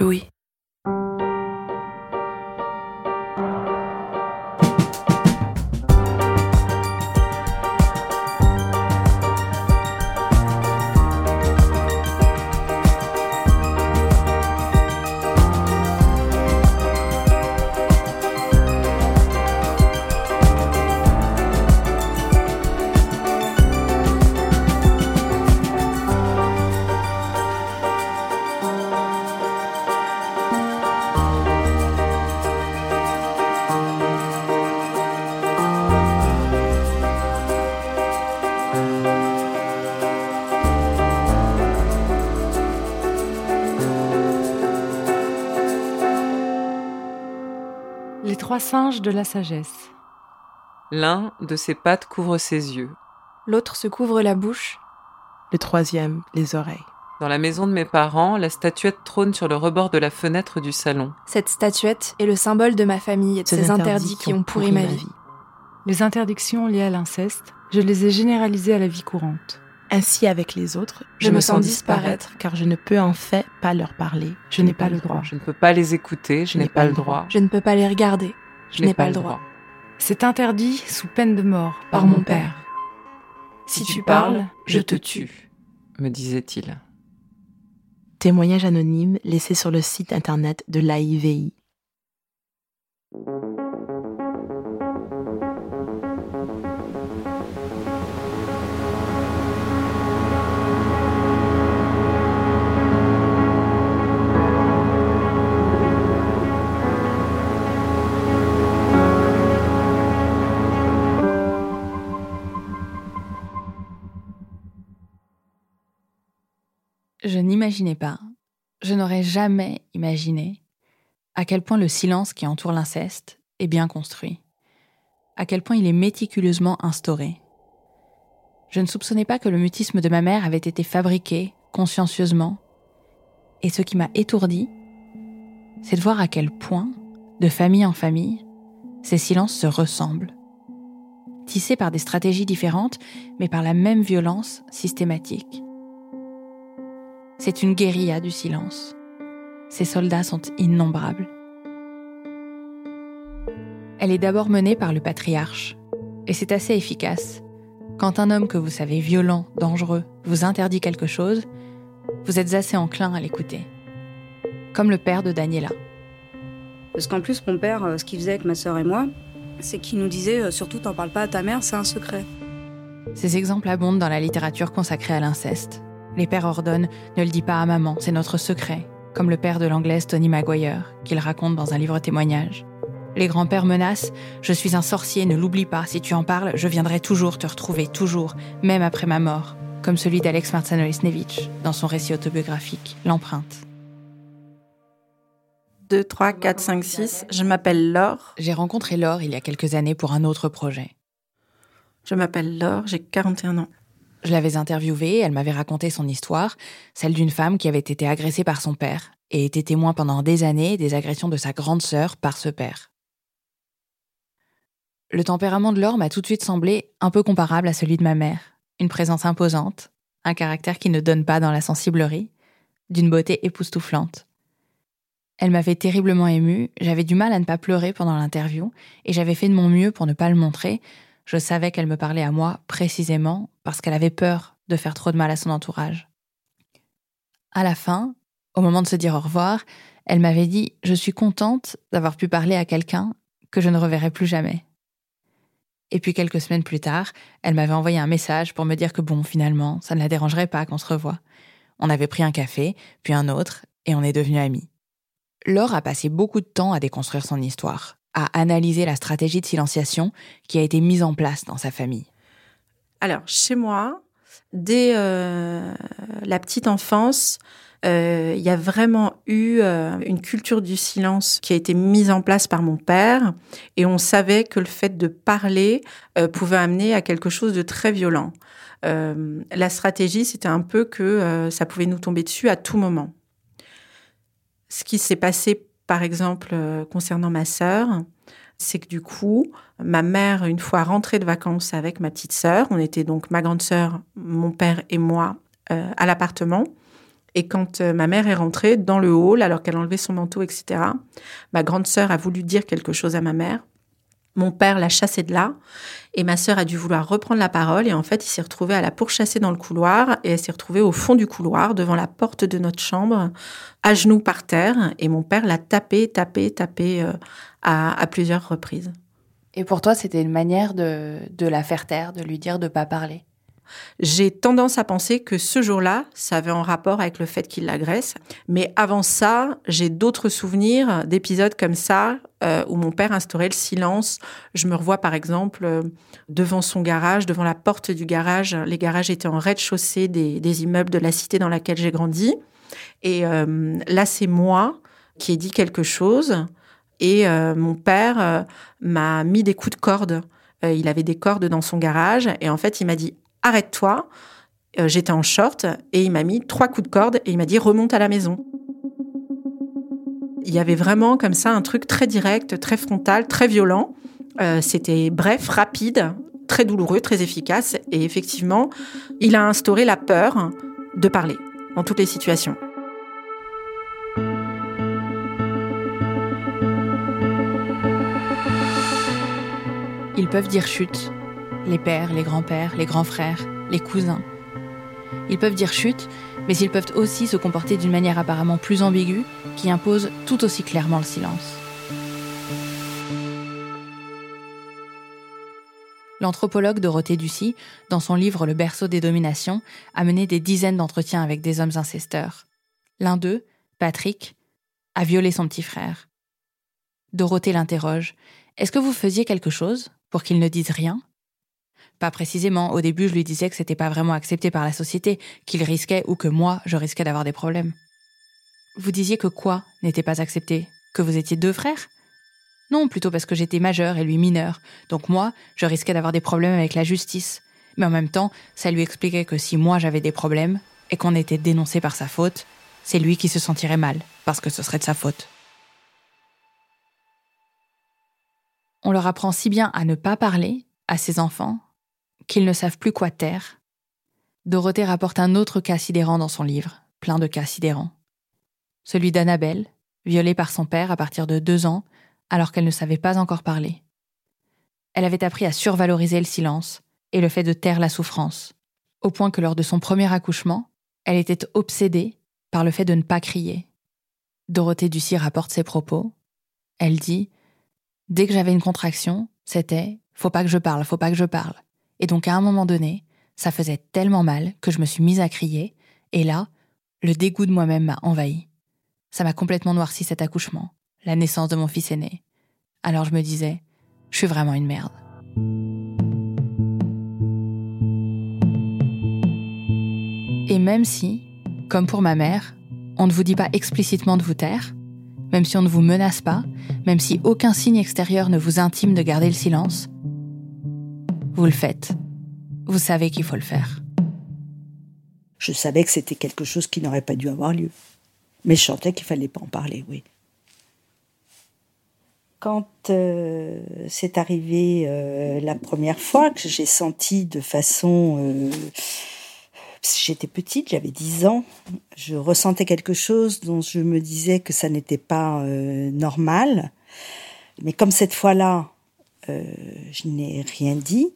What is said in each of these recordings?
Louis. Singes de la sagesse. L'un de ses pattes couvre ses yeux. L'autre se couvre la bouche. Le troisième, les oreilles. Dans la maison de mes parents, la statuette trône sur le rebord de la fenêtre du salon. Cette statuette est le symbole de ma famille et de ces interdits qui ont pourri ma vie. Les interdictions liées à l'inceste, je les ai généralisées à la vie courante. Ainsi avec les autres, je, me sens disparaître car je ne peux en fait pas leur parler. Je n'ai pas le droit. Je ne peux pas les écouter, je n'ai pas le droit. Je ne peux pas les regarder. Je n'ai pas le droit. C'est interdit sous peine de mort par mon père. Si tu parles, je te tue, me disait-il. Témoignage anonyme laissé sur le site internet de l'AIVI. Je n'imaginais pas, je n'aurais jamais imaginé à quel point le silence qui entoure l'inceste est bien construit, à quel point il est méticuleusement instauré. Je ne soupçonnais pas que le mutisme de ma mère avait été fabriqué consciencieusement, et ce qui m'a étourdi, c'est de voir à quel point, de famille en famille, ces silences se ressemblent, tissés par des stratégies différentes, mais par la même violence systématique. C'est une guérilla du silence. Ces soldats sont innombrables. Elle est d'abord menée par le patriarche, et c'est assez efficace. Quand un homme que vous savez violent, dangereux, vous interdit quelque chose, vous êtes assez enclin à l'écouter. Comme le père de Daniela. Parce qu'en plus, mon père, euh, ce qu'il faisait avec ma sœur et moi, c'est qu'il nous disait euh, surtout t'en parles pas à ta mère, c'est un secret. Ces exemples abondent dans la littérature consacrée à l'inceste. Les pères ordonnent Ne le dis pas à maman, c'est notre secret, comme le père de l'anglaise Tony Maguire, qu'il raconte dans un livre témoignage. Les grands-pères menacent Je suis un sorcier, ne l'oublie pas, si tu en parles, je viendrai toujours te retrouver, toujours, même après ma mort, comme celui d'Alex Marcanolisnevich dans son récit autobiographique, L'empreinte. 2, 3, 4, 5, 6. Je m'appelle Laure. J'ai rencontré Laure il y a quelques années pour un autre projet. Je m'appelle Laure, j'ai 41 ans. Je l'avais interviewée, elle m'avait raconté son histoire, celle d'une femme qui avait été agressée par son père et était témoin pendant des années des agressions de sa grande sœur par ce père. Le tempérament de Laure m'a tout de suite semblé un peu comparable à celui de ma mère. Une présence imposante, un caractère qui ne donne pas dans la sensiblerie, d'une beauté époustouflante. Elle m'avait terriblement émue, j'avais du mal à ne pas pleurer pendant l'interview, et j'avais fait de mon mieux pour ne pas le montrer. Je savais qu'elle me parlait à moi précisément parce qu'elle avait peur de faire trop de mal à son entourage. À la fin, au moment de se dire au revoir, elle m'avait dit Je suis contente d'avoir pu parler à quelqu'un que je ne reverrai plus jamais. Et puis quelques semaines plus tard, elle m'avait envoyé un message pour me dire que bon, finalement, ça ne la dérangerait pas qu'on se revoie. On avait pris un café, puis un autre, et on est devenus amis. Laure a passé beaucoup de temps à déconstruire son histoire, à analyser la stratégie de silenciation qui a été mise en place dans sa famille. Alors, chez moi, dès euh, la petite enfance, euh, il y a vraiment eu euh, une culture du silence qui a été mise en place par mon père et on savait que le fait de parler pouvait amener à quelque chose de très violent. la stratégie, c'était un peu que ça pouvait nous tomber dessus à tout moment. Ce qui s'est passé, par exemple, concernant ma sœur, c'est que du coup, ma mère, une fois rentrée de vacances avec ma petite sœur, on était donc ma grande sœur, mon père et moi à l'appartement, Et quand euh, ma mère est rentrée dans le hall, alors qu'elle enlevait son manteau, etc., ma grande sœur a voulu dire quelque chose à ma mère. Mon père l'a chassée de là et ma sœur a dû vouloir reprendre la parole et en fait, il s'est retrouvé à la pourchasser dans le couloir et elle s'est retrouvée au fond du couloir devant la porte de notre chambre, à genoux par terre et mon père l'a tapé, tapé, tapé euh, à, plusieurs reprises. Et pour toi, c'était une manière de, de la faire taire, de lui dire de pas parler? J'ai tendance à penser que ce jour-là, ça avait un rapport avec le fait qu'il l'agresse. Mais avant ça, j'ai d'autres souvenirs d'épisodes comme ça euh, où mon père instaurait le silence. Je me revois par exemple euh, devant son garage, devant la porte du garage. Les garages étaient en rez-de-chaussée des, immeubles de la cité dans laquelle j'ai grandi. Et euh, là, c'est moi qui ai dit quelque chose. Et mon père m'a mis des coups de corde. il avait des cordes dans son garage. Et en fait, il m'a dit arrête-toi. Euh, j'étais en short et il m'a mis trois coups de corde et il m'a dit remonte à la maison. Il y avait vraiment comme ça un truc très direct, très frontal, très violent. Euh, c'était bref, rapide, très douloureux, très efficace. Et effectivement, il a instauré la peur de parler dans toutes les situations. Ils peuvent dire chute, les pères, les grands-pères, les grands frères, les cousins. Ils peuvent dire chute, mais ils peuvent aussi se comporter d'une manière apparemment plus ambiguë qui impose tout aussi clairement le silence. L'anthropologue Dorothée Ducy, dans son livre Le berceau des dominations, a mené des dizaines d'entretiens avec des hommes incesteurs. L'un d'eux, Patrick, a violé son petit frère. Dorothée l'interroge. Est-ce que vous faisiez quelque chose pour qu'il ne dise rien? Pas précisément. Au début, je lui disais que c'était pas vraiment accepté par la société, qu'il risquait ou que moi, je risquais d'avoir des problèmes. Vous disiez que quoi n'était pas accepté? Que vous étiez deux frères? Non, plutôt parce que j'étais majeur et lui mineur. Donc moi, je risquais d'avoir des problèmes avec la justice. Mais en même temps, ça lui expliquait que si moi j'avais des problèmes et qu'on était dénoncé par sa faute, c'est lui qui se sentirait mal, parce que ce serait de sa faute. On leur apprend si bien à ne pas parler à ses enfants qu'ils ne savent plus quoi taire, Dorothée rapporte un autre cas sidérant dans son livre, plein de cas sidérants. Celui d'Annabelle, violée par son père à partir de deux ans, alors qu'elle ne savait pas encore parler. Elle avait appris à survaloriser le silence et le fait de taire la souffrance, au point que lors de son premier accouchement, elle était obsédée par le fait de ne pas crier. Dorothée Ducy rapporte ses propos. Elle dit Dès que j'avais une contraction, c'était Faut pas que je parle, faut pas que je parle. Et donc à un moment donné, ça faisait tellement mal que je me suis mise à crier, et là, le dégoût de moi-même m'a envahi. Ça m'a complètement noirci cet accouchement, la naissance de mon fils aîné. Alors je me disais, je suis vraiment une merde. Et même si, comme pour ma mère, on ne vous dit pas explicitement de vous taire, même si on ne vous menace pas, même si aucun signe extérieur ne vous intime de garder le silence, vous le faites. Vous savez qu'il faut le faire. Je savais que c'était quelque chose qui n'aurait pas dû avoir lieu. Mais je sentais qu'il fallait pas en parler, oui. Quand euh, c'est arrivé euh, la première fois que j'ai senti de façon... Euh, j'étais petite, j'avais 10 ans, je ressentais quelque chose dont je me disais que ça n'était pas normal. Mais comme cette fois-là, je n'ai rien dit,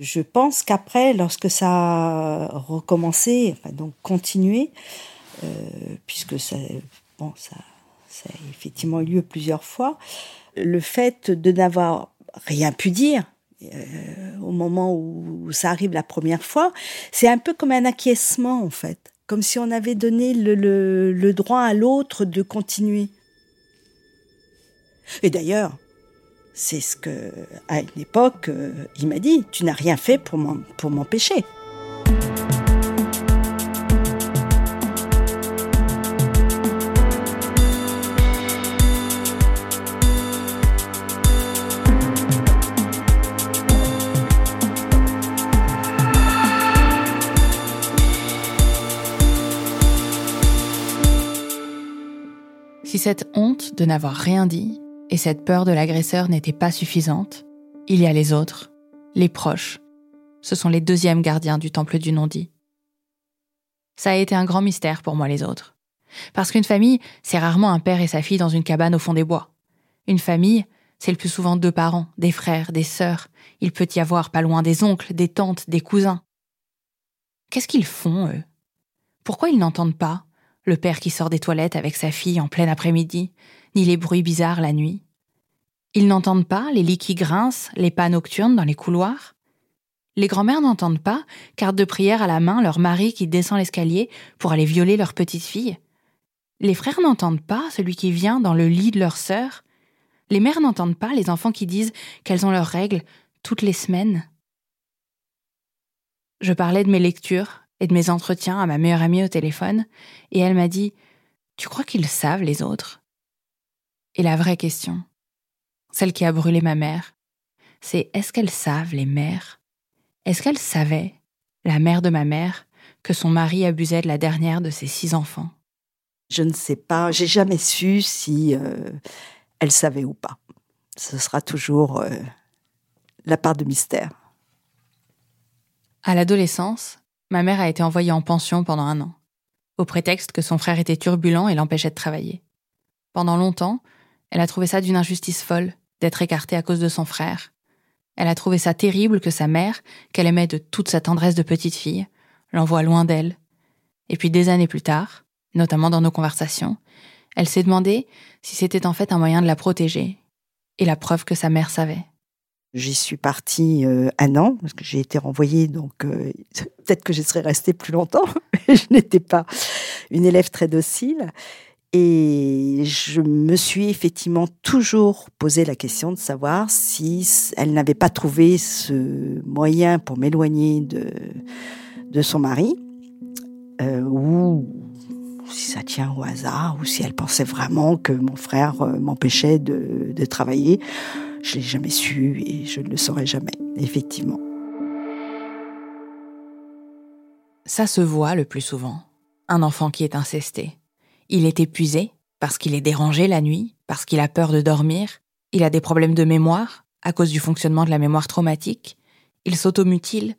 je pense qu'après, lorsque ça a recommencé, enfin donc continué, euh, puisque ça, bon, ça, ça a effectivement eu lieu plusieurs fois, le fait de n'avoir rien pu dire, euh, au moment où ça arrive la première fois, c'est un peu comme un acquiescement en fait, comme si on avait donné le, le, le droit à l'autre de continuer. Et d'ailleurs, c'est ce que, à une époque, euh, il m'a dit Tu n'as rien fait pour m'empêcher. Si cette honte de n'avoir rien dit et cette peur de l'agresseur n'était pas suffisante, il y a les autres, les proches. Ce sont les deuxièmes gardiens du temple du non-dit. Ça a été un grand mystère pour moi les autres. Parce qu'une famille, c'est rarement un père et sa fille dans une cabane au fond des bois. Une famille, c'est le plus souvent deux parents, des frères, des sœurs. Il peut y avoir pas loin des oncles, des tantes, des cousins. Qu'est-ce qu'ils font, eux? Pourquoi ils n'entendent pas? Le père qui sort des toilettes avec sa fille en plein après-midi, ni les bruits bizarres la nuit. Ils n'entendent pas les lits qui grincent, les pas nocturnes dans les couloirs. Les grands-mères n'entendent pas, carte de prière à la main, leur mari qui descend l'escalier pour aller violer leur petite fille. Les frères n'entendent pas celui qui vient dans le lit de leur sœur. Les mères n'entendent pas les enfants qui disent qu'elles ont leurs règles toutes les semaines. Je parlais de mes lectures et de mes entretiens à ma meilleure amie au téléphone, et elle m'a dit Tu crois qu'ils savent, les autres? Et la vraie question, celle qui a brûlé ma mère, c'est est-ce qu'elles savent, les mères? Est-ce qu'elles savaient, la mère de ma mère, que son mari abusait de la dernière de ses six enfants? Je ne sais pas, j'ai jamais su si euh, elle savait ou pas. Ce sera toujours euh, la part de mystère. À l'adolescence, ma mère a été envoyée en pension pendant un an, au prétexte que son frère était turbulent et l'empêchait de travailler. Pendant longtemps, elle a trouvé ça d'une injustice folle d'être écartée à cause de son frère. Elle a trouvé ça terrible que sa mère, qu'elle aimait de toute sa tendresse de petite fille, l'envoie loin d'elle. Et puis des années plus tard, notamment dans nos conversations, elle s'est demandé si c'était en fait un moyen de la protéger, et la preuve que sa mère savait. J'y suis partie euh, un an, parce que j'ai été renvoyée, donc euh, peut-être que je serais restée plus longtemps, mais je n'étais pas une élève très docile. Et je me suis effectivement toujours posé la question de savoir si elle n'avait pas trouvé ce moyen pour m'éloigner de, de son mari, euh, ou si ça tient au hasard, ou si elle pensait vraiment que mon frère m'empêchait de, de travailler. Je l'ai jamais su et je ne le saurai jamais, effectivement. Ça se voit le plus souvent. Un enfant qui est incesté. Il est épuisé parce qu'il est dérangé la nuit, parce qu'il a peur de dormir, il a des problèmes de mémoire à cause du fonctionnement de la mémoire traumatique, il s'automutile,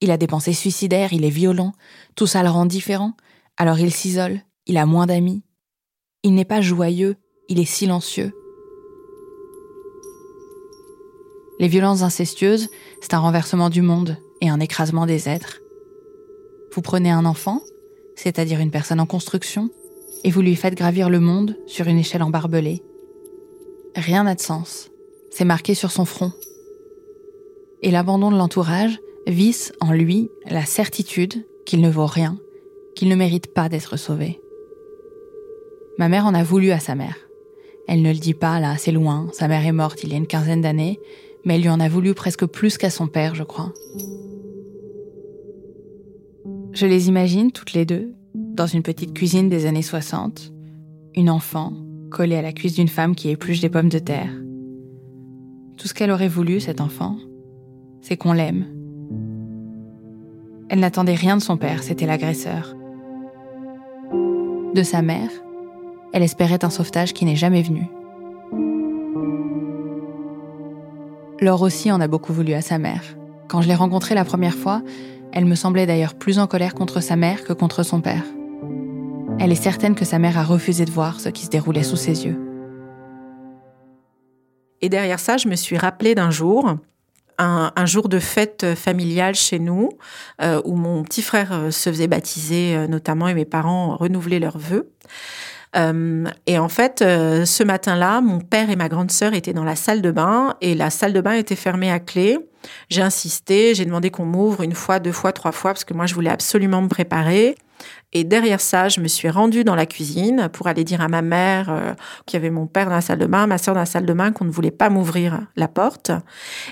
il a des pensées suicidaires, il est violent, tout ça le rend différent, alors il s'isole, il a moins d'amis. Il n'est pas joyeux, il est silencieux, Les violences incestueuses, c'est un renversement du monde et un écrasement des êtres. Vous prenez un enfant, c'est-à-dire une personne en construction, et vous lui faites gravir le monde sur une échelle embarbelée. Rien n'a de sens. C'est marqué sur son front. Et l'abandon de l'entourage visse en lui la certitude qu'il ne vaut rien, qu'il ne mérite pas d'être sauvé. Ma mère en a voulu à sa mère. Elle ne le dit pas là, c'est loin, sa mère est morte il y a une quinzaine d'années, mais elle lui en a voulu presque plus qu'à son père, je crois. Je les imagine toutes les deux, dans une petite cuisine des années 60, une enfant collée à la cuisse d'une femme qui épluche des pommes de terre. Tout ce qu'elle aurait voulu, cette enfant, c'est qu'on l'aime. Elle n'attendait rien de son père, c'était l'agresseur. De sa mère, elle espérait un sauvetage qui n'est jamais venu. Laure aussi en a beaucoup voulu à sa mère. Quand je l'ai rencontrée la première fois, elle me semblait d'ailleurs plus en colère contre sa mère que contre son père. Elle est certaine que sa mère a refusé de voir ce qui se déroulait sous ses yeux. Et derrière ça, je me suis rappelée d'un jour, un, jour de fête familiale chez nous, euh, où mon petit frère euh, se faisait baptiser euh, notamment et mes parents renouvelaient leurs vœux. Et en fait, ce matin-là, mon père et ma grande sœur étaient dans la salle de bain et la salle de bain était fermée à clé. J'ai insisté, j'ai demandé qu'on m'ouvre une fois, deux fois, trois fois parce que moi je voulais absolument me préparer. Et derrière ça, je me suis rendue dans la cuisine pour aller dire à ma mère euh, qu'il y avait mon père dans la salle de bain, ma sœur dans la salle de bain, qu'on ne voulait pas m'ouvrir la porte.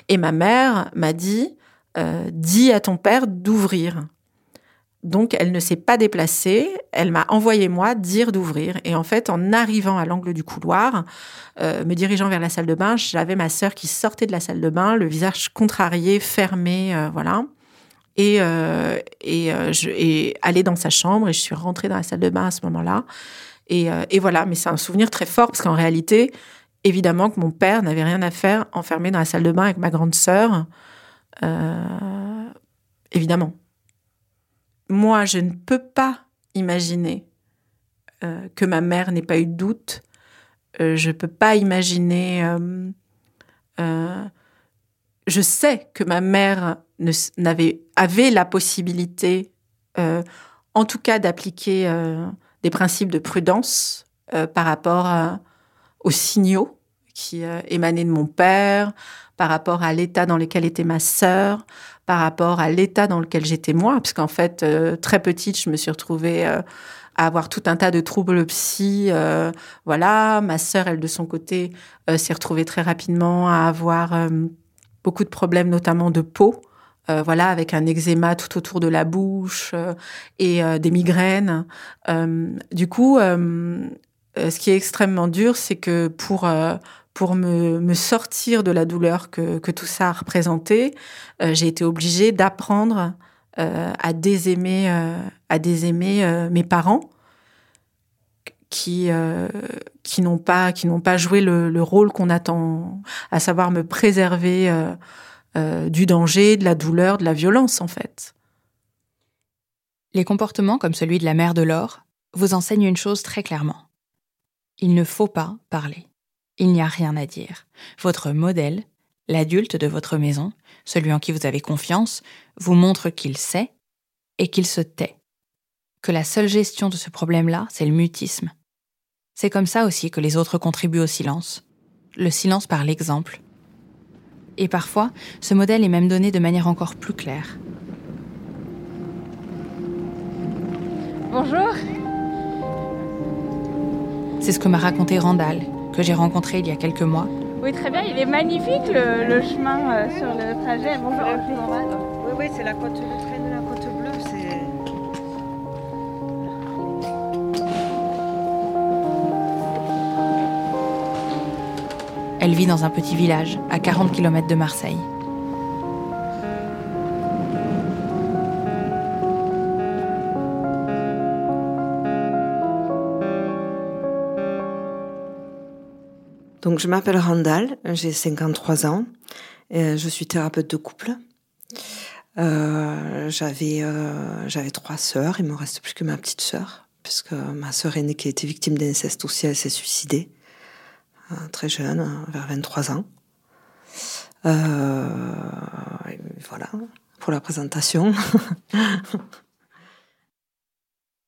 Et ma mère m'a dit, euh, dis à ton père d'ouvrir. Donc, elle ne s'est pas déplacée. Elle m'a envoyé moi dire d'ouvrir. Et en fait, en arrivant à l'angle du couloir, euh, me dirigeant vers la salle de bain, j'avais ma sœur qui sortait de la salle de bain, le visage contrarié, fermé, voilà. Et, euh, et, je, et allée dans sa chambre. Et je suis rentrée dans la salle de bain à ce moment-là. Et, et voilà. Mais c'est un souvenir très fort parce qu'en réalité, évidemment que mon père n'avait rien à faire enfermé dans la salle de bain avec ma grande sœur. évidemment moi, je ne peux pas imaginer euh, que ma mère n'ait pas eu de doute. Euh, je peux pas imaginer. Euh, je sais que ma mère n'avait avait la possibilité, en tout cas, d'appliquer des principes de prudence par rapport aux signaux qui émanaient de mon père, par rapport à l'état dans lequel était ma sœur, par rapport à l'état dans lequel j'étais moi, parce qu'en fait, très petite, je me suis retrouvée à avoir tout un tas de troubles psy. Euh, voilà, ma sœur, elle de son côté, euh, s'est retrouvée très rapidement à avoir euh, beaucoup de problèmes, notamment de peau. voilà, avec un eczéma tout autour de la bouche et des migraines. du coup, ce qui est extrêmement dur, c'est que pour pour me, me, sortir de la douleur que, que tout ça a représenté, j'ai été obligée d'apprendre euh, à désaimer, euh, à désaimer euh, mes parents qui qui n'ont pas qui n'ont pas joué le, le rôle qu'on attend, à savoir me préserver du danger, de la douleur, de la violence en fait. Les comportements comme celui de la mère de l'or vous enseignent une chose très clairement. Il ne faut pas parler. Il n'y a rien à dire. Votre modèle, l'adulte de votre maison, celui en qui vous avez confiance, vous montre qu'il sait et qu'il se tait. Que la seule gestion de ce problème-là, c'est le mutisme. C'est comme ça aussi que les autres contribuent au silence. Le silence par l'exemple. Et parfois, ce modèle est même donné de manière encore plus claire. Bonjour. C'est ce que m'a raconté Randall, que j'ai rencontré il y a quelques mois oui, très bien. Il est magnifique le, chemin euh, sur le trajet. Bonjour. Oui, oui, c'est la côte, la Elle vit dans un petit village à 40 km de Marseille. Donc, je m'appelle Randall, j'ai 53 ans, et je suis thérapeute de couple. Euh, j'avais euh, j'avais trois sœurs, il me reste plus que ma petite sœur, puisque ma sœur aînée qui a été victime d'inceste aussi, elle s'est suicidée euh, très jeune, vers 23 ans. Euh, voilà pour la présentation.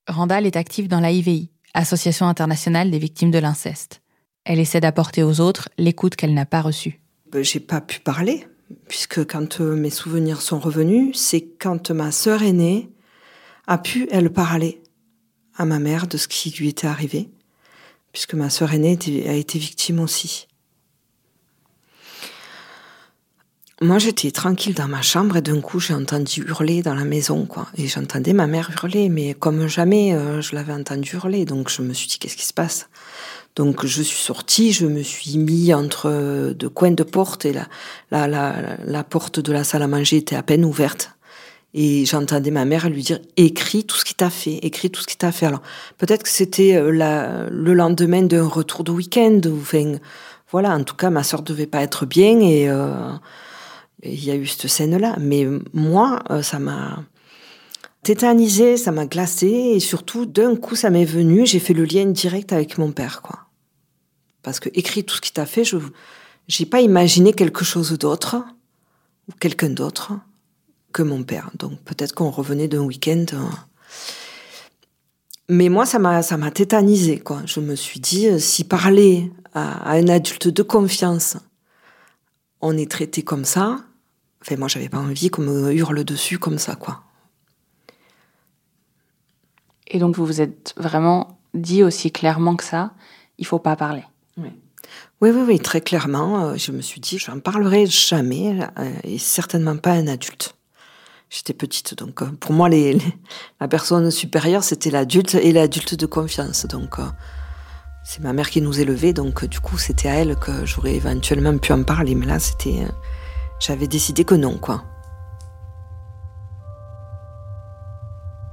Randall est active dans l'AIVI, Association internationale des victimes de l'inceste. Elle essaie d'apporter aux autres l'écoute qu'elle n'a pas reçue. Ben, j'ai pas pu parler, puisque quand euh, mes souvenirs sont revenus, c'est quand ma sœur aînée a pu, elle, parler à ma mère de ce qui lui était arrivé, puisque ma sœur aînée a été victime aussi. Moi, j'étais tranquille dans ma chambre et d'un coup, j'ai entendu hurler dans la maison, quoi. Et j'entendais ma mère hurler, mais comme jamais, euh, je l'avais entendu hurler. Donc, je me suis dit, qu'est-ce qui se passe? Donc je suis sortie, je me suis mis entre deux coins de porte et la porte de la salle à manger était à peine ouverte. Et j'entendais ma mère lui dire écris tout ce qui t'a fait, écris tout ce qui t'a fait. Alors peut-être que c'était euh, le lendemain d'un retour de week-end. Enfin, voilà, en tout cas ma soeur devait pas être bien et euh, il y a eu cette scène-là. Mais moi, euh, ça m'a tétanisé, ça m'a glacé et surtout d'un coup ça m'est venu. J'ai fait le lien direct avec mon père, quoi. Parce que écrit tout ce qu'il t'a fait, je j'ai pas imaginé quelque chose d'autre ou quelqu'un d'autre que mon père. Donc peut-être qu'on revenait d'un week-end. Euh. Mais moi, ça m'a ça m'a tétanisé quoi. Je me suis dit euh, si parler à, un adulte de confiance, on est traité comme ça. Enfin, moi, j'avais pas envie qu'on me hurle dessus comme ça quoi. Et donc vous vous êtes vraiment dit aussi clairement que ça, il faut pas parler. Oui. Oui, oui, très clairement. Euh, je me suis dit, je n'en parlerai jamais, et certainement pas à un adulte. J'étais petite, donc euh, pour moi, la personne supérieure, c'était l'adulte et l'adulte de confiance. Donc, c'est ma mère qui nous élevait, donc du coup, c'était à elle que j'aurais éventuellement pu en parler. Mais là, c'était, j'avais décidé que non, quoi.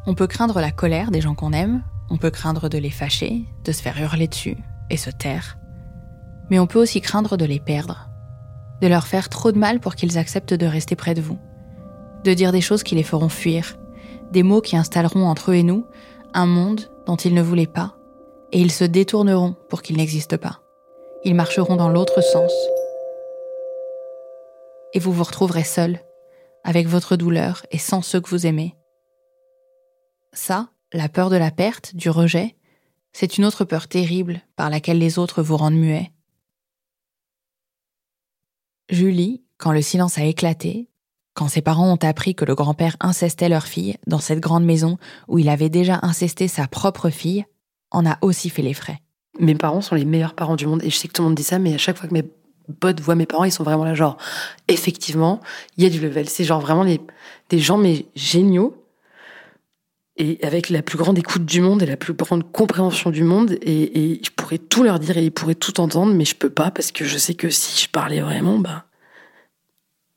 On peut craindre la colère des gens qu'on aime, on peut craindre de les fâcher, de se faire hurler dessus et se taire mais on peut aussi craindre de les perdre, de leur faire trop de mal pour qu'ils acceptent de rester près de vous, de dire des choses qui les feront fuir, des mots qui installeront entre eux et nous un monde dont ils ne voulaient pas, et ils se détourneront pour qu'il n'existe pas. Ils marcheront dans l'autre sens. Et vous vous retrouverez seul, avec votre douleur et sans ceux que vous aimez. Ça, la peur de la perte, du rejet, c'est une autre peur terrible par laquelle les autres vous rendent muets. Julie, quand le silence a éclaté, quand ses parents ont appris que le grand-père incestait leur fille dans cette grande maison où il avait déjà incesté sa propre fille, en a aussi fait les frais. Mes parents sont les meilleurs parents du monde et je sais que tout le monde dit ça, mais à chaque fois que mes potes voient mes parents, ils sont vraiment là, genre, effectivement, il y a du level. C'est genre vraiment des, gens, mais géniaux et avec la plus grande écoute du monde et la plus grande compréhension du monde. Et, je pourrais tout leur dire et ils pourraient tout entendre, mais je peux pas parce que je sais que si je parlais vraiment, bah,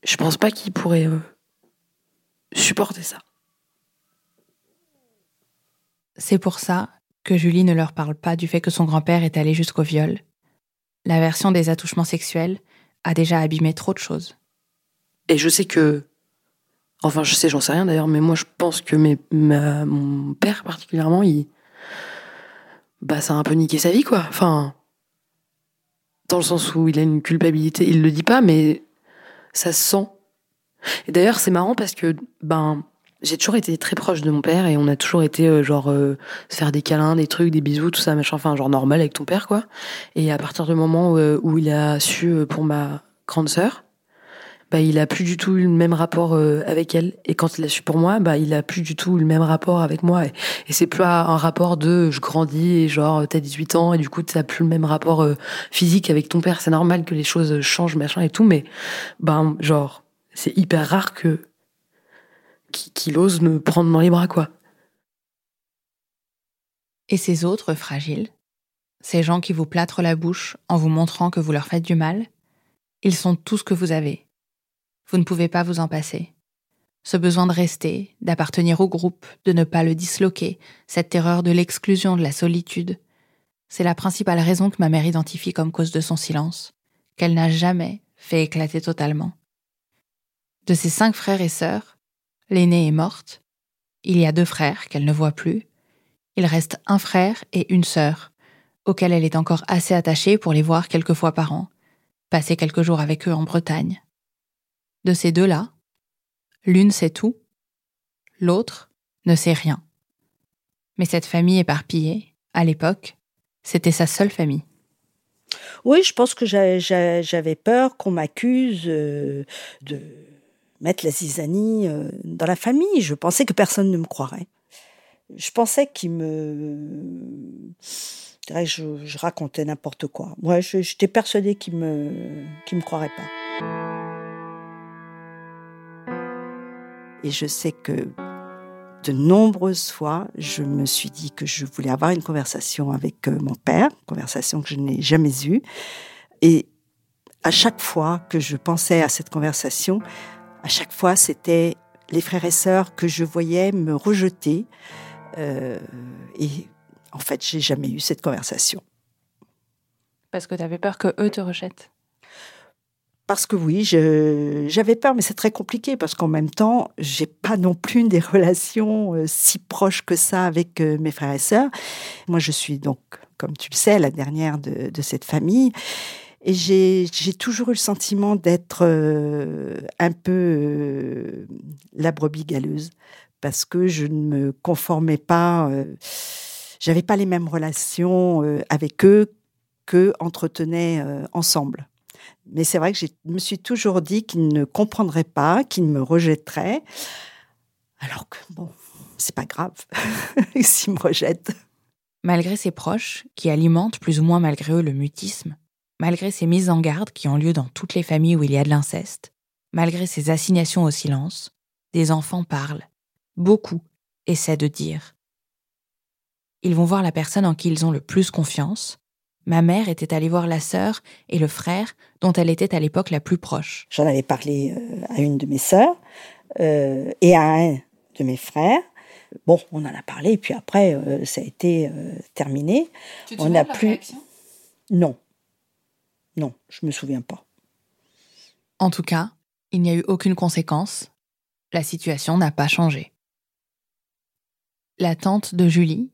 je pense pas qu'ils pourraient euh, supporter ça. C'est pour ça que Julie ne leur parle pas du fait que son grand-père est allé jusqu'au viol. La version des attouchements sexuels a déjà abîmé trop de choses. Et je sais que Enfin, je sais, j'en sais rien d'ailleurs, mais moi je pense que mes, mon père particulièrement, il. Bah, ça a un peu niqué sa vie, quoi. Enfin. Dans le sens où il a une culpabilité, il le dit pas, mais ça se sent. Et d'ailleurs, c'est marrant parce que, ben, j'ai toujours été très proche de mon père et on a toujours été, euh, genre, euh, se faire des câlins, des trucs, des bisous, tout ça, machin, enfin, genre normal avec ton père, quoi. Et à partir du moment où, euh, où il a su pour ma grande sœur, bah, il a plus du tout eu le même rapport euh, avec elle. Et quand il a su pour moi, bah, il a plus du tout eu le même rapport avec moi. Et, c'est plus un rapport de je grandis et genre t'as 18 ans et du coup t'as plus le même rapport euh, physique avec ton père. C'est normal que les choses changent, machin et tout, mais ben genre c'est hyper rare que qu'il ose me prendre dans les bras, quoi. Et ces autres fragiles, ces gens qui vous plâtrent la bouche en vous montrant que vous leur faites du mal, ils sont tout ce que vous avez vous ne pouvez pas vous en passer. Ce besoin de rester, d'appartenir au groupe, de ne pas le disloquer, cette terreur de l'exclusion, de la solitude, c'est la principale raison que ma mère identifie comme cause de son silence, qu'elle n'a jamais fait éclater totalement. De ses cinq frères et sœurs, l'aînée est morte. Il y a deux frères qu'elle ne voit plus. Il reste un frère et une sœur, auxquels elle est encore assez attachée pour les voir quelques fois par an, passer quelques jours avec eux en Bretagne. De ces deux-là, l'une sait tout, l'autre ne sait rien. Mais cette famille éparpillée, à l'époque, c'était sa seule famille. Oui, je pense que j'avais peur qu'on m'accuse euh, de mettre la zizanie euh, dans la famille. Je pensais que personne ne me croirait. Je pensais qu'il me... Je, je racontais n'importe quoi. Moi, j'étais persuadée qu'il me, me croirait pas. Et je sais que de nombreuses fois, je me suis dit que je voulais avoir une conversation avec euh, mon père, conversation que je n'ai jamais eue. Et à chaque fois que je pensais à cette conversation, à chaque fois, c'était les frères et sœurs que je voyais me rejeter. Euh, et en fait, j'ai jamais eu cette conversation. Parce que tu avais peur que eux te rejettent parce que oui, j'avais peur, mais c'est très compliqué parce qu'en même temps, j'ai pas non plus des relations euh, si proches que ça avec euh, mes frères et sœurs. Moi, je suis donc, comme tu le sais, la dernière de, cette famille. Et j'ai toujours eu le sentiment d'être euh, un peu la brebis galeuse parce que je ne me conformais pas, j'avais pas les mêmes relations avec eux que entretenaient ensemble. Mais c'est vrai que je me suis toujours dit qu'il ne comprendrait pas, qu'il me rejetterait. Alors que, bon, c'est pas grave s'il me rejette. Malgré ses proches, qui alimentent plus ou moins malgré eux le mutisme, malgré ces mises en garde qui ont lieu dans toutes les familles où il y a de l'inceste, malgré ces assignations au silence, des enfants parlent. Beaucoup essaient de dire. Ils vont voir la personne en qui ils ont le plus confiance, Ma mère était allée voir la sœur et le frère dont elle était à l'époque la plus proche. J'en avais parlé euh, à une de mes sœurs euh, et à un de mes frères. Bon, on en a parlé et puis après euh, ça a été terminé. Tu te on a plus. Non, non, je me souviens pas. En tout cas, il n'y a eu aucune conséquence. La situation n'a pas changé. La tante de Julie,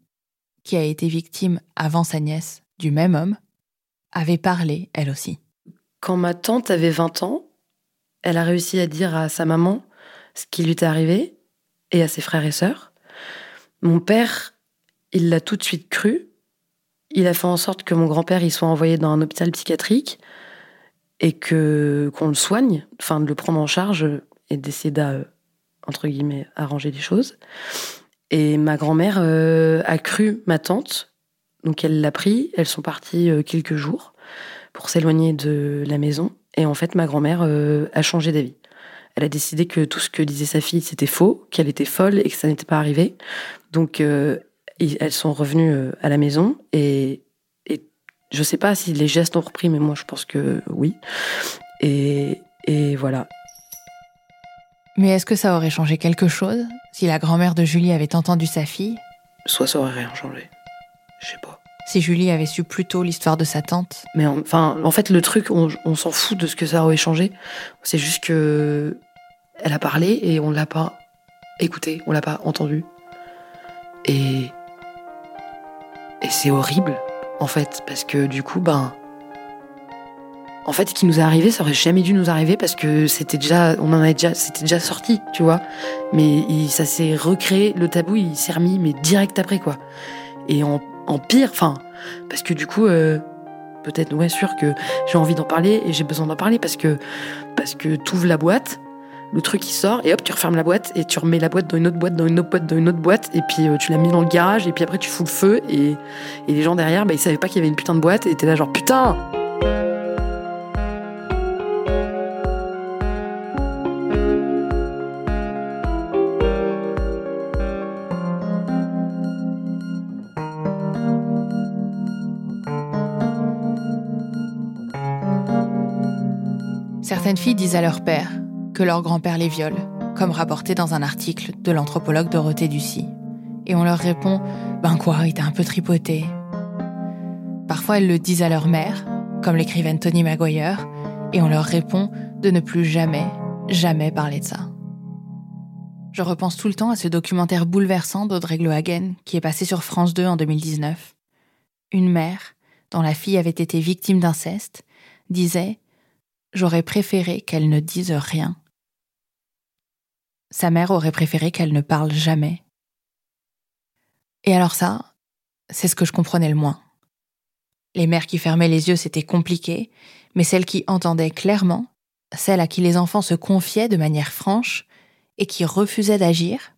qui a été victime avant sa nièce du même homme, avait parlé, elle aussi. Quand ma tante avait 20 ans, elle a réussi à dire à sa maman ce qui lui était arrivé et à ses frères et sœurs. Mon père, il l'a tout de suite cru. Il a fait en sorte que mon grand-père y soit envoyé dans un hôpital psychiatrique et que qu'on le soigne, enfin de le prendre en charge et d'essayer d'à entre guillemets arranger les choses. Et ma grand-mère euh, a cru ma tante, donc elle l'a pris. Elles sont parties euh, quelques jours pour s'éloigner de la maison. Et en fait, ma grand-mère euh, a changé d'avis. Elle a décidé que tout ce que disait sa fille, c'était faux, qu'elle était folle et que ça n'était pas arrivé. Donc, elles sont revenues à la maison et, et je sais pas si les gestes ont repris, mais moi, je pense que oui. Et, et voilà. Mais est-ce que ça aurait changé quelque chose si la grand-mère de Julie avait entendu sa fille? Soit ça aurait rien changé. Je sais pas. Si Julie avait su plus tôt l'histoire de sa tante Mais enfin, en fait, le truc, on, s'en fout de ce que ça aurait changé. C'est juste que elle a parlé et on l'a pas écouté, on l'a pas entendu. Et et c'est horrible, en fait, parce que du coup, ben, en fait, ce qui nous est arrivé, ça aurait jamais dû nous arriver parce que c'était déjà, on en avait déjà, c'était déjà sorti, tu vois. Mais ça s'est recréé, le tabou, il s'est remis, mais direct après, quoi. Et en, pire, enfin, parce que du coup, euh, peut-être, ouais, sûr que j'ai envie d'en parler et j'ai besoin d'en parler parce que, parce que ouvres la boîte, le truc il sort et hop, tu refermes la boîte et tu remets la boîte dans une autre boîte, dans une autre boîte, dans une autre boîte et puis euh, tu l'as mis dans le garage et puis après tu fous le feu et, et les gens derrière, bah, ils savaient pas qu'il y avait une putain de boîte et t'es là genre putain! Filles disent à leur père que leur grand-père les viole, comme rapporté dans un article de l'anthropologue Dorothée Ducy. Et on leur répond Ben quoi, il t'a un peu tripoté. Parfois elles le disent à leur mère, comme l'écrivaine Tony Maguire, et on leur répond de ne plus jamais, jamais parler de ça. Je repense tout le temps à ce documentaire bouleversant d'Audrey Glohagen qui est passé sur France 2 en 2019. Une mère, dont la fille avait été victime d'inceste, disait J'aurais préféré qu'elle ne dise rien. Sa mère aurait préféré qu'elle ne parle jamais. Et alors ça, c'est ce que je comprenais le moins. Les mères qui fermaient les yeux, c'était compliqué, mais celles qui entendaient clairement, celles à qui les enfants se confiaient de manière franche et qui refusaient d'agir,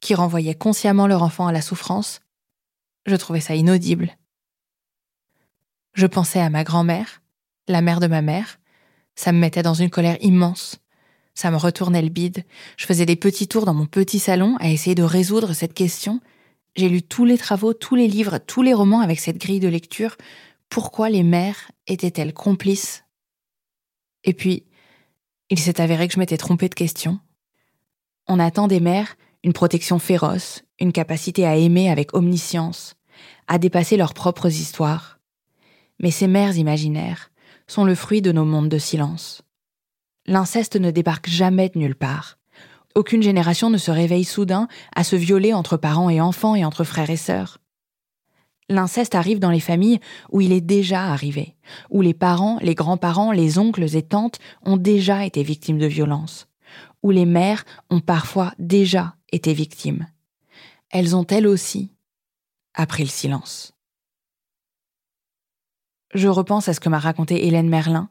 qui renvoyaient consciemment leur enfant à la souffrance, je trouvais ça inaudible. Je pensais à ma grand-mère, la mère de ma mère, ça me mettait dans une colère immense. Ça me retournait le bide. Je faisais des petits tours dans mon petit salon à essayer de résoudre cette question. J'ai lu tous les travaux, tous les livres, tous les romans avec cette grille de lecture. Pourquoi les mères étaient-elles complices? Et puis, il s'est avéré que je m'étais trompée de question. On attend des mères une protection féroce, une capacité à aimer avec omniscience, à dépasser leurs propres histoires. Mais ces mères imaginaires, sont le fruit de nos mondes de silence. L'inceste ne débarque jamais de nulle part. Aucune génération ne se réveille soudain à se violer entre parents et enfants et entre frères et sœurs. L'inceste arrive dans les familles où il est déjà arrivé, où les parents, les grands-parents, les oncles et tantes ont déjà été victimes de violences, où les mères ont parfois déjà été victimes. Elles ont elles aussi appris le silence. Je repense à ce que m'a raconté Hélène Merlin.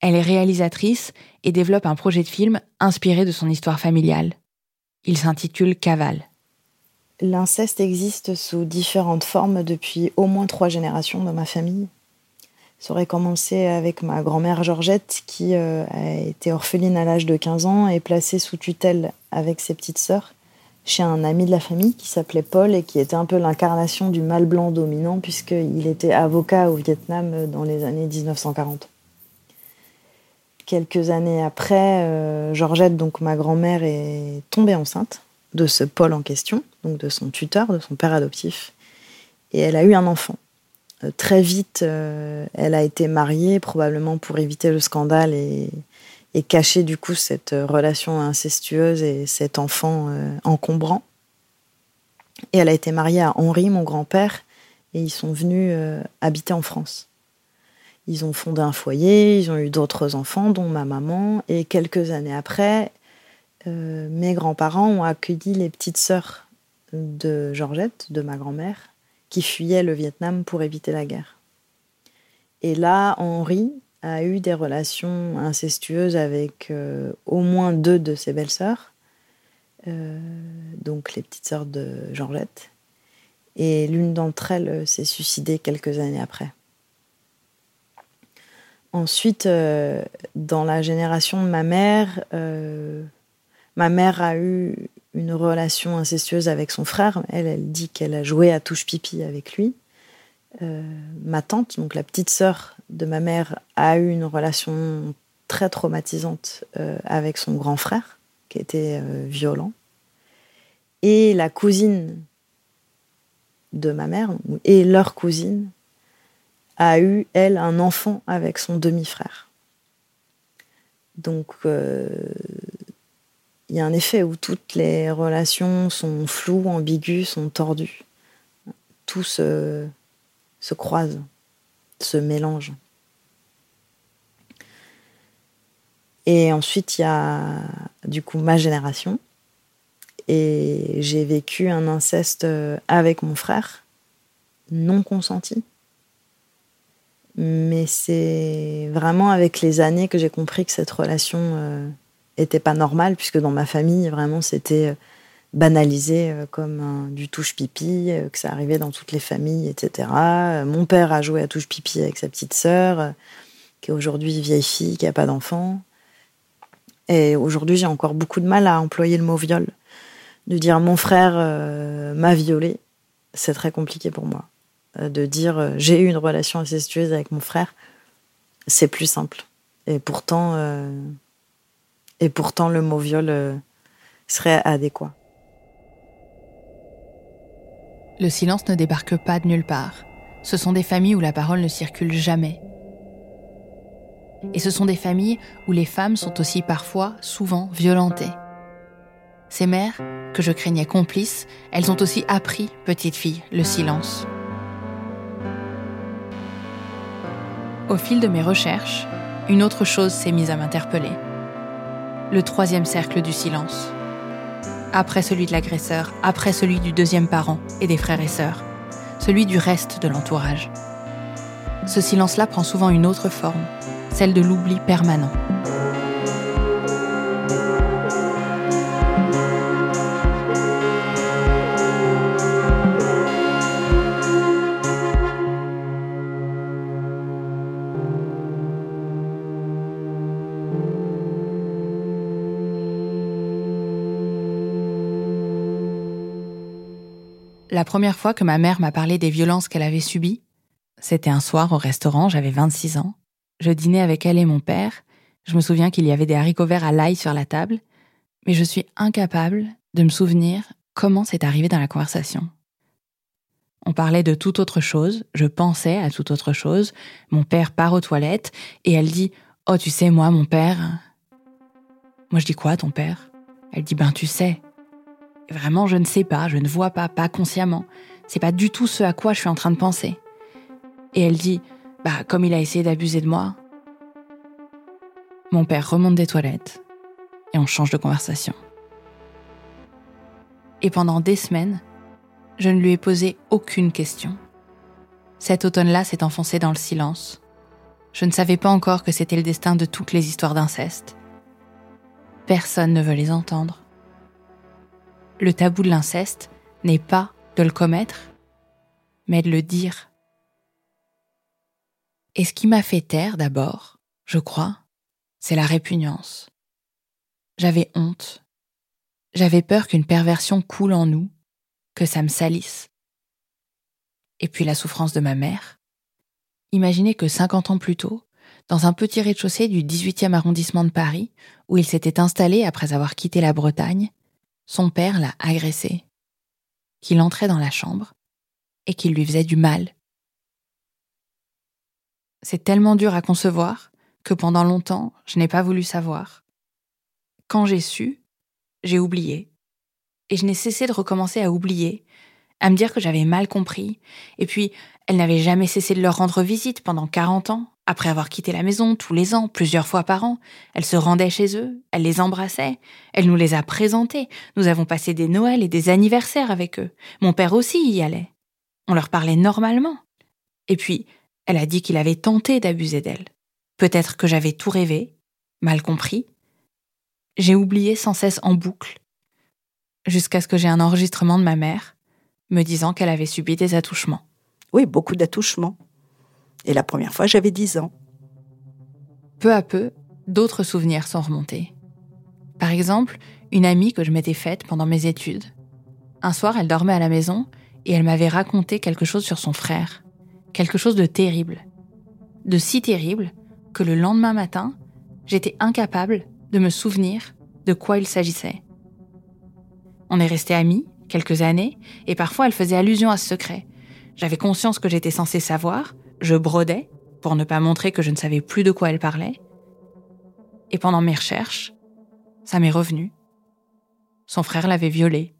Elle est réalisatrice et développe un projet de film inspiré de son histoire familiale. Il s'intitule Cavale. L'inceste existe sous différentes formes depuis au moins trois générations dans ma famille. Ça aurait commencé avec ma grand-mère Georgette qui euh, a été orpheline à l'âge de 15 ans et placée sous tutelle avec ses petites sœurs chez un ami de la famille qui s'appelait Paul et qui était un peu l'incarnation du mâle blanc dominant puisqu'il était avocat au Vietnam dans les années 1940. Quelques années après, euh, Georgette, donc ma grand-mère, est tombée enceinte de ce Paul en question, donc de son tuteur, de son père adoptif, et elle a eu un enfant. Euh, très vite, euh, elle a été mariée, probablement pour éviter le scandale et et cacher du coup cette relation incestueuse et cet enfant euh, encombrant. Et elle a été mariée à Henri, mon grand-père, et ils sont venus euh, habiter en France. Ils ont fondé un foyer, ils ont eu d'autres enfants, dont ma maman, et quelques années après, euh, mes grands-parents ont accueilli les petites sœurs de Georgette, de ma grand-mère, qui fuyait le Vietnam pour éviter la guerre. Et là, Henri a eu des relations incestueuses avec euh, au moins deux de ses belles-sœurs, euh, donc les petites sœurs de Georgette. Et l'une d'entre elles s'est suicidée quelques années après. Ensuite, euh, dans la génération de ma mère, ma mère a eu une relation incestueuse avec son frère. Elle, elle dit qu'elle a joué à touche pipi avec lui. Euh, ma tante, donc la petite sœur de ma mère, a eu une relation très traumatisante euh, avec son grand frère, qui était euh, violent. Et la cousine de ma mère, et leur cousine, a eu, elle, un enfant avec son demi-frère. Donc, il y a un effet où toutes les relations sont floues, ambiguës, sont tordues. Tout se, se croise, se mélange. Et ensuite, il y a du coup ma génération. Et j'ai vécu un inceste avec mon frère, non consenti. Mais c'est vraiment avec les années que j'ai compris que cette relation euh, était pas normal, puisque dans ma famille, vraiment, c'était euh, banalisé euh, comme du touche-pipi, euh, que ça arrivait dans toutes les familles, etc. Mon père a joué à touche-pipi avec sa petite sœur, qui est aujourd'hui vieille fille, qui n'a pas d'enfant. Et aujourd'hui, j'ai encore beaucoup de mal à employer le mot viol. De dire mon frère m'a violé, c'est très compliqué pour moi. De dire j'ai eu une relation incestueuse avec mon frère, c'est plus simple. Et pourtant, et pourtant, le mot viol euh, serait adéquat. Le silence ne débarque pas de nulle part. Ce sont des familles où la parole ne circule jamais. Et ce sont des familles où les femmes sont aussi parfois, souvent, violentées. Ces mères, que je craignais complices, elles ont aussi appris, petite fille, le silence. Au fil de mes recherches, une autre chose s'est mise à m'interpeller le troisième cercle du silence. Après celui de l'agresseur, après celui du deuxième parent et des frères et sœurs, celui du reste de l'entourage. Ce silence-là prend souvent une autre forme, celle de l'oubli permanent. La première fois que ma mère m'a parlé des violences qu'elle avait subies, c'était un soir au restaurant, j'avais 26 ans. Je dînais avec elle et mon père. Je me souviens qu'il y avait des haricots verts à l'ail sur la table, mais je suis incapable de me souvenir comment c'est arrivé dans la conversation. On parlait de toute autre chose, je pensais à toute autre chose. Mon père part aux toilettes et elle dit Oh, tu sais, moi, mon père. Moi, je dis quoi, ton père? Elle dit Ben, tu sais. Vraiment, je ne sais pas, je ne vois pas, pas consciemment. C'est pas du tout ce à quoi je suis en train de penser. Et elle dit Bah, comme il a essayé d'abuser de moi. Mon père remonte des toilettes et on change de conversation. Et pendant des semaines, je ne lui ai posé aucune question. Cet automne-là s'est enfoncé dans le silence. Je ne savais pas encore que c'était le destin de toutes les histoires d'inceste. Personne ne veut les entendre le tabou de l'inceste n'est pas de le commettre, mais de le dire. Et ce qui m'a fait taire d'abord, je crois, c'est la répugnance. J'avais honte. J'avais peur qu'une perversion coule en nous, que ça me salisse. Et puis la souffrance de ma mère. Imaginez que 50 ans plus tôt, dans un petit rez-de-chaussée du 18e arrondissement de Paris, où il s'était installé après avoir quitté la Bretagne, son père l'a agressé, qu'il entrait dans la chambre et qu'il lui faisait du mal. C'est tellement dur à concevoir que pendant longtemps, je n'ai pas voulu savoir. Quand j'ai su, j'ai oublié. Et je n'ai cessé de recommencer à oublier à me dire que j'avais mal compris. Et puis, elle n'avait jamais cessé de leur rendre visite pendant 40 ans. Après avoir quitté la maison tous les ans, plusieurs fois par an, elle se rendait chez eux, elle les embrassait, elle nous les a présentés. Nous avons passé des Noëls et des anniversaires avec eux. Mon père aussi y allait. On leur parlait normalement. Et puis, elle a dit qu'il avait tenté d'abuser d'elle. Peut-être que j'avais tout rêvé, mal compris. J'ai oublié sans cesse en boucle, jusqu'à ce que j'ai un enregistrement de ma mère me disant qu'elle avait subi des attouchements. Oui, beaucoup d'attouchements. Et la première fois, j'avais 10 ans. Peu à peu, d'autres souvenirs sont remontés. Par exemple, une amie que je m'étais faite pendant mes études. Un soir, elle dormait à la maison et elle m'avait raconté quelque chose sur son frère. Quelque chose de terrible. De si terrible que le lendemain matin, j'étais incapable de me souvenir de quoi il s'agissait. On est restés amis quelques années et parfois elle faisait allusion à ce secret. J'avais conscience que j'étais censée savoir, je brodais pour ne pas montrer que je ne savais plus de quoi elle parlait. Et pendant mes recherches, ça m'est revenu. Son frère l'avait violée.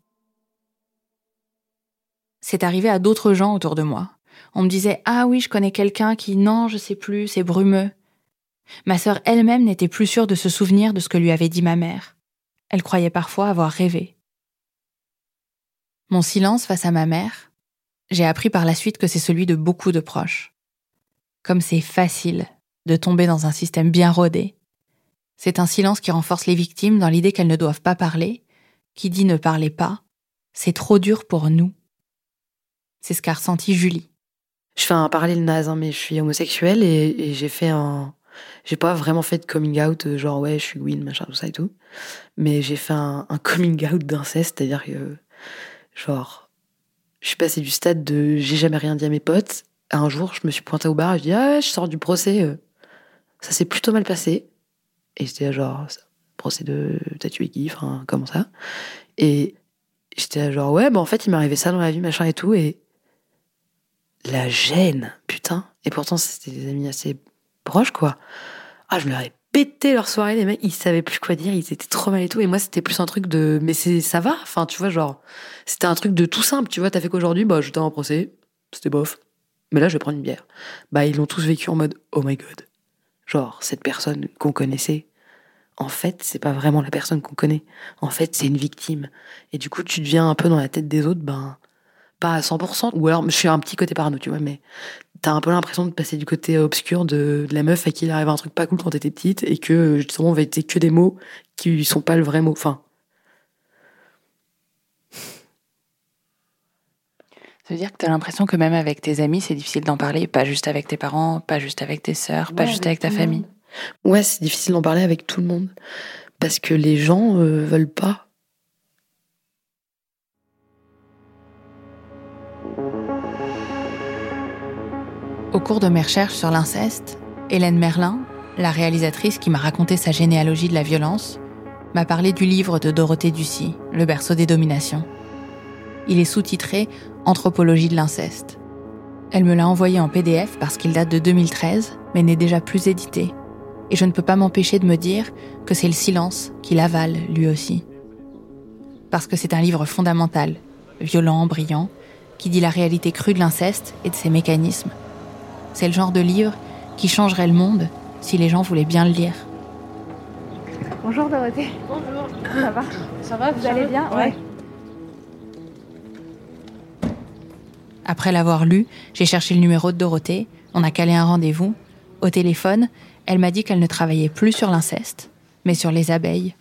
C'est arrivé à d'autres gens autour de moi. On me disait Ah oui, je connais quelqu'un qui, non, je sais plus, c'est brumeux. Ma sœur elle-même n'était plus sûre de se souvenir de ce que lui avait dit ma mère. Elle croyait parfois avoir rêvé. Mon silence face à ma mère, j'ai appris par la suite que c'est celui de beaucoup de proches. Comme c'est facile de tomber dans un système bien rodé, c'est un silence qui renforce les victimes dans l'idée qu'elles ne doivent pas parler, qui dit ne parlez pas, c'est trop dur pour nous. C'est ce qu'a ressenti Julie. Je fais un parallèle naze, hein, mais je suis homosexuelle et, j'ai fait un. J'ai pas vraiment fait de coming out, euh, genre ouais, je suis Gwyn, machin, tout ça et tout. Mais j'ai fait un, coming out d'inceste, c'est-à-dire que, genre, je suis passée du stade de j'ai jamais rien dit à mes potes. Un jour, je me suis pointée au bar et je dis ah, je sors du procès. Euh. Ça s'est plutôt mal passé. Et j'étais genre, procès de t'as tué qui, enfin, comment ça Et j'étais genre, ouais, bah en fait, il m'est arrivé ça dans la vie, machin et tout. Et la gêne, putain. Et pourtant, c'était des amis assez proches, quoi. Ah, je leur ai pété leur soirée, les mecs, ils savaient plus quoi dire, ils étaient trop mal et tout. Et moi, c'était plus un truc de, mais c'est, ça va. Enfin, tu vois, genre, c'était un truc de tout simple. Tu vois, t'as fait qu'aujourd'hui, bah, j'étais en procès, c'était bof. Mais là, je vais prendre une bière. Bah, ils l'ont tous vécu en mode, oh my god. Genre, cette personne qu'on connaissait, en fait, c'est pas vraiment la personne qu'on connaît. En fait, c'est une victime. Et du coup, tu deviens un peu dans la tête des autres, ben, pas à 100%, ou alors je suis un petit côté parano, tu vois, mais t'as un peu l'impression de passer du côté obscur de, la meuf à qui il arrive un truc pas cool quand t'étais petite et que justement on va être que des mots qui sont pas le vrai mot. Enfin. Ça veut dire que t'as l'impression que même avec tes amis, c'est difficile d'en parler, pas juste avec tes parents, pas juste avec tes sœurs, pas juste avec ta famille. Ouais, c'est difficile d'en parler avec tout le monde parce que les gens euh, veulent pas Au cours de mes recherches sur l'inceste, Hélène Merlin, la réalisatrice qui m'a raconté sa généalogie de la violence, m'a parlé du livre de Dorothée Ducy, Le berceau des dominations. Il est sous-titré Anthropologie de l'inceste. Elle me l'a envoyé en PDF parce qu'il date de 2013, mais n'est déjà plus édité. Et je ne peux pas m'empêcher de me dire que c'est le silence qui l'avale lui aussi. Parce que c'est un livre fondamental, violent, brillant, qui dit la réalité crue de l'inceste et de ses mécanismes c'est le genre de livre qui changerait le monde si les gens voulaient bien le lire. Bonjour Dorothée. Bonjour. Ça va? Ça va, vous allez bien? Ouais. Après l'avoir lu, j'ai cherché le numéro de Dorothée, on a calé un rendez-vous. Au téléphone, elle m'a dit qu'elle ne travaillait plus sur l'inceste, mais sur les abeilles.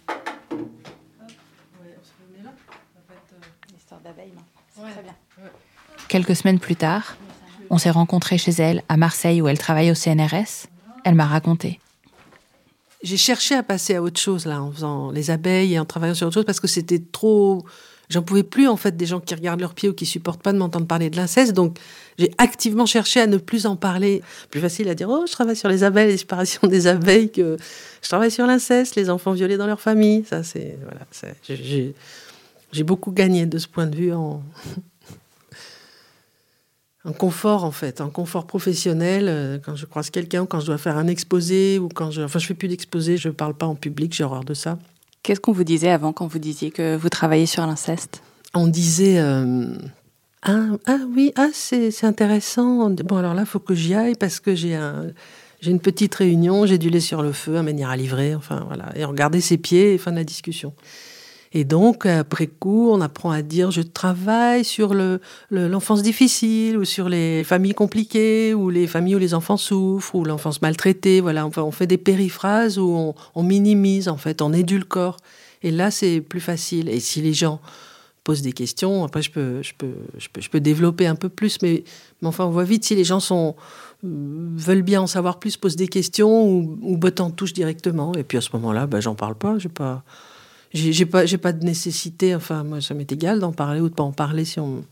Quelques semaines plus tard, on s'est rencontrés chez elle, à Marseille, où elle travaille au CNRS. Elle m'a raconté. J'ai cherché à passer à autre chose, là, en faisant les abeilles et en travaillant sur autre chose, parce que c'était trop. J'en pouvais plus, en fait, des gens qui regardent leurs pieds ou qui supportent pas de m'entendre parler de l'inceste. Donc, j'ai activement cherché à ne plus en parler. Plus facile à dire, oh, je travaille sur les abeilles, les séparations des abeilles, que je travaille sur l'inceste, les enfants violés dans leur famille. Ça, c'est. Voilà. J'ai beaucoup gagné de ce point de vue en, un confort en fait, un confort professionnel. Euh, quand je croise quelqu'un, quand je dois faire un exposé ou quand je, enfin, je fais plus d'exposé, je parle pas en public, j'ai horreur de ça. Qu'est-ce qu'on vous disait avant quand vous disiez que vous travaillez sur l'inceste? On disait, euh, Ah, ah oui, ah, c'est intéressant. Bon, alors là, faut que j'y aille parce que j'ai un, une petite réunion, j'ai du lait sur le feu, un manière à livrer, enfin voilà, et regarder ses pieds fin de la discussion. Et donc, après coup, on apprend à dire je travaille sur le, l'enfance difficile ou sur les familles compliquées ou les familles où les enfants souffrent ou l'enfance maltraitée. Voilà, enfin, on fait des périphrases où on, minimise, en fait, on édulcore. Et là, c'est plus facile. Et si les gens posent des questions, après, je peux, je peux, je peux, je peux développer un peu plus, mais, mais enfin, on voit vite si les gens sont veulent bien en savoir plus, posent des questions ou, ou bottent en touche directement. Et puis à ce moment-là, ben, j'en parle pas. J'ai pas, j'ai pas, pas de nécessité. Enfin, moi, ça m'est égal d'en parler ou de pas en parler si on.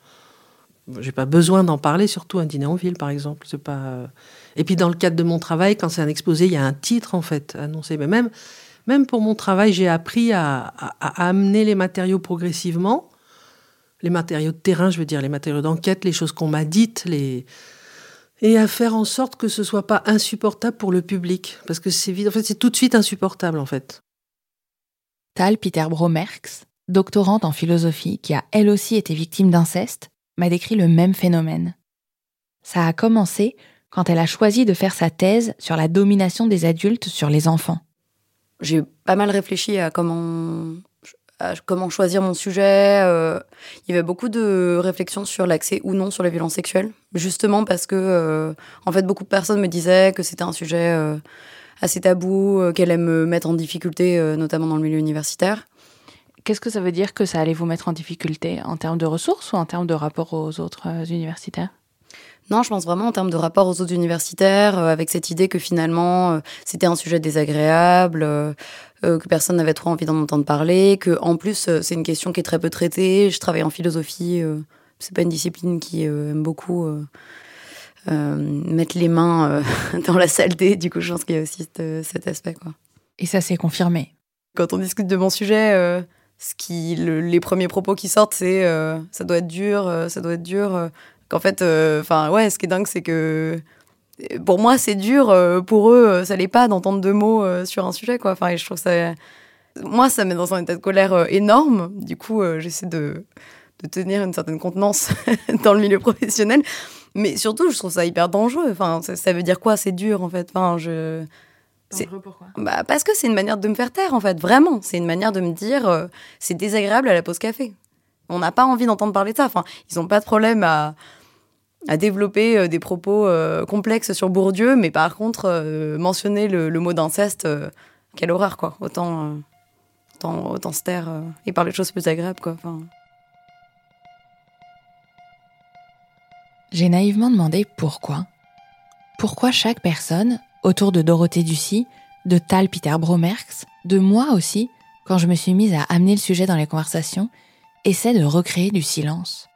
J'ai pas besoin d'en parler, surtout un dîner en ville, par exemple. C'est pas. Et puis dans le cadre de mon travail, quand c'est un exposé, il y a un titre en fait annoncé. Mais même, même pour mon travail, j'ai appris à, à, amener les matériaux progressivement, les matériaux de terrain, je veux dire, les matériaux d'enquête, les choses qu'on m'a dites, les et à faire en sorte que ce soit pas insupportable pour le public, parce que c'est en fait, c'est tout de suite insupportable, en fait. Tal Peter Bromerx, doctorante en philosophie, qui a elle aussi été victime d'inceste, m'a décrit le même phénomène. Ça a commencé quand elle a choisi de faire sa thèse sur la domination des adultes sur les enfants. J'ai pas mal réfléchi à comment choisir mon sujet. Euh, il y avait beaucoup de réflexions sur l'accès ou non sur les violences sexuelles, justement parce que, euh, en fait, beaucoup de personnes me disaient que c'était un sujet euh, assez tabou, qu'elle allait me mettre en difficulté, notamment dans le milieu universitaire. Qu'est-ce que ça veut dire que ça allait vous mettre en difficulté en termes de ressources ou en termes de rapport aux autres universitaires? Non, je pense vraiment en termes de rapport aux autres universitaires, avec cette idée que finalement c'était un sujet désagréable, euh, que personne n'avait trop envie d'en entendre parler, que en plus euh, c'est une question qui est très peu traitée. Je travaille en philosophie, euh, c'est pas une discipline qui aime beaucoup mettre les mains dans la saleté. Du coup, je pense qu'il y a aussi cet aspect. Quoi. Et ça s'est confirmé. Quand on discute de mon sujet, ce qui, les premiers propos qui sortent, c'est ça doit être dur, ça doit être dur. Qu'en fait, enfin ouais, ce qui est dingue, c'est que pour moi, c'est dur. Euh, pour eux, euh, ça l'est pas d'entendre deux mots euh, sur un sujet, quoi. Enfin, je trouve ça. Moi, ça me met dans un état de colère énorme. Du coup, j'essaie de, de, tenir une certaine contenance dans le milieu professionnel. Mais surtout, je trouve ça hyper dangereux. Enfin, ça, veut dire quoi C'est dur, en fait? Enfin, je. Dangereux pourquoi? Bah, Parce que c'est une manière de me faire taire, en fait. Vraiment. C'est une manière de me dire c'est désagréable à la pause café. On n'a pas envie d'entendre parler de ça. Enfin, ils n'ont pas de problème à à développer euh, des propos euh, complexes sur Bourdieu, mais par contre, euh, mentionner le, mot d'inceste, quelle horreur, quoi. Autant, autant, autant se taire et parler de choses plus agréables, quoi. J'ai naïvement demandé pourquoi. Pourquoi chaque personne, autour de Dorothée Ducy, de Tal Peter Bromerx, de moi aussi, quand je me suis mise à amener le sujet dans les conversations, essaie de recréer du silence?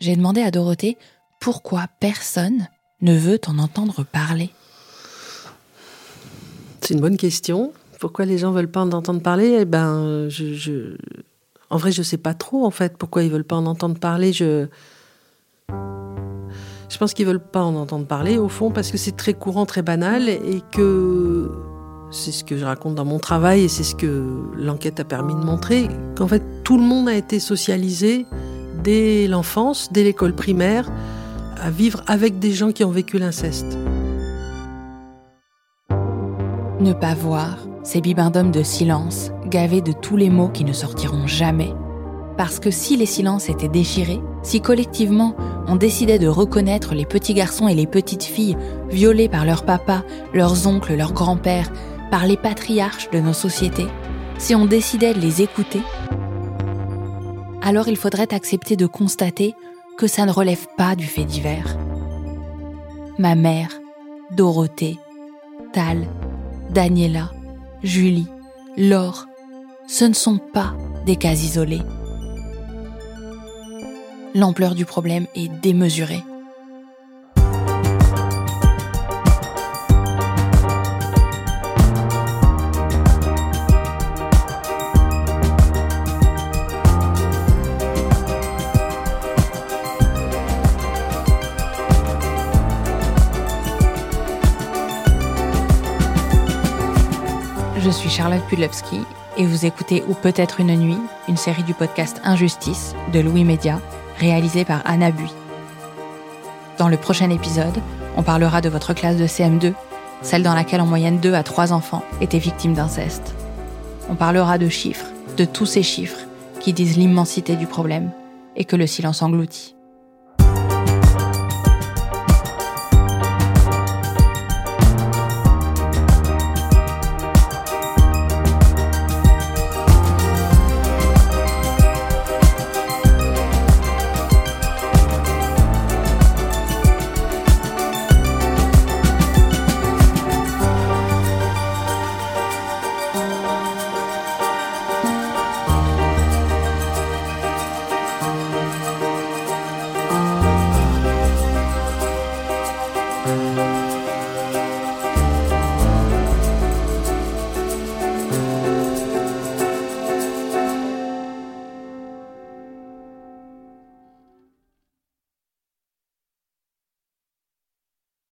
J'ai demandé à Dorothée pourquoi personne ne veut en entendre parler C'est une bonne question. Pourquoi les gens veulent pas en entendre parler? Eh ben, je, en vrai, je sais pas trop en fait pourquoi ils veulent pas en entendre parler. Je, je pense qu'ils veulent pas en entendre parler au fond parce que c'est très courant, très banal et que c'est ce que je raconte dans mon travail et c'est ce que l'enquête a permis de montrer qu'en fait tout le monde a été socialisé dès l'enfance, dès l'école primaire, à vivre avec des gens qui ont vécu l'inceste. Ne pas voir, ces bibendums de silence, gavés de tous les mots qui ne sortiront jamais. Parce que si les silences étaient déchirés, si collectivement on décidait de reconnaître les petits garçons et les petites filles violés par leurs papas, leurs oncles, leurs grands-pères, par les patriarches de nos sociétés, si on décidait de les écouter, alors il faudrait accepter de constater que ça ne relève pas du fait divers. Ma mère, Dorothée, Tal, Daniela, Julie, Laure, ce ne sont pas des cas isolés. L'ampleur du problème est démesurée. Je suis Charlotte Pudlowski et vous écoutez Ou peut-être une nuit, une série du podcast Injustice de Louis Média, réalisé par Anna Bui. Dans le prochain épisode, on parlera de votre classe de CM2, celle dans laquelle en moyenne 2 à 3 enfants étaient victimes d'inceste. On parlera de chiffres, de tous ces chiffres qui disent l'immensité du problème et que le silence engloutit.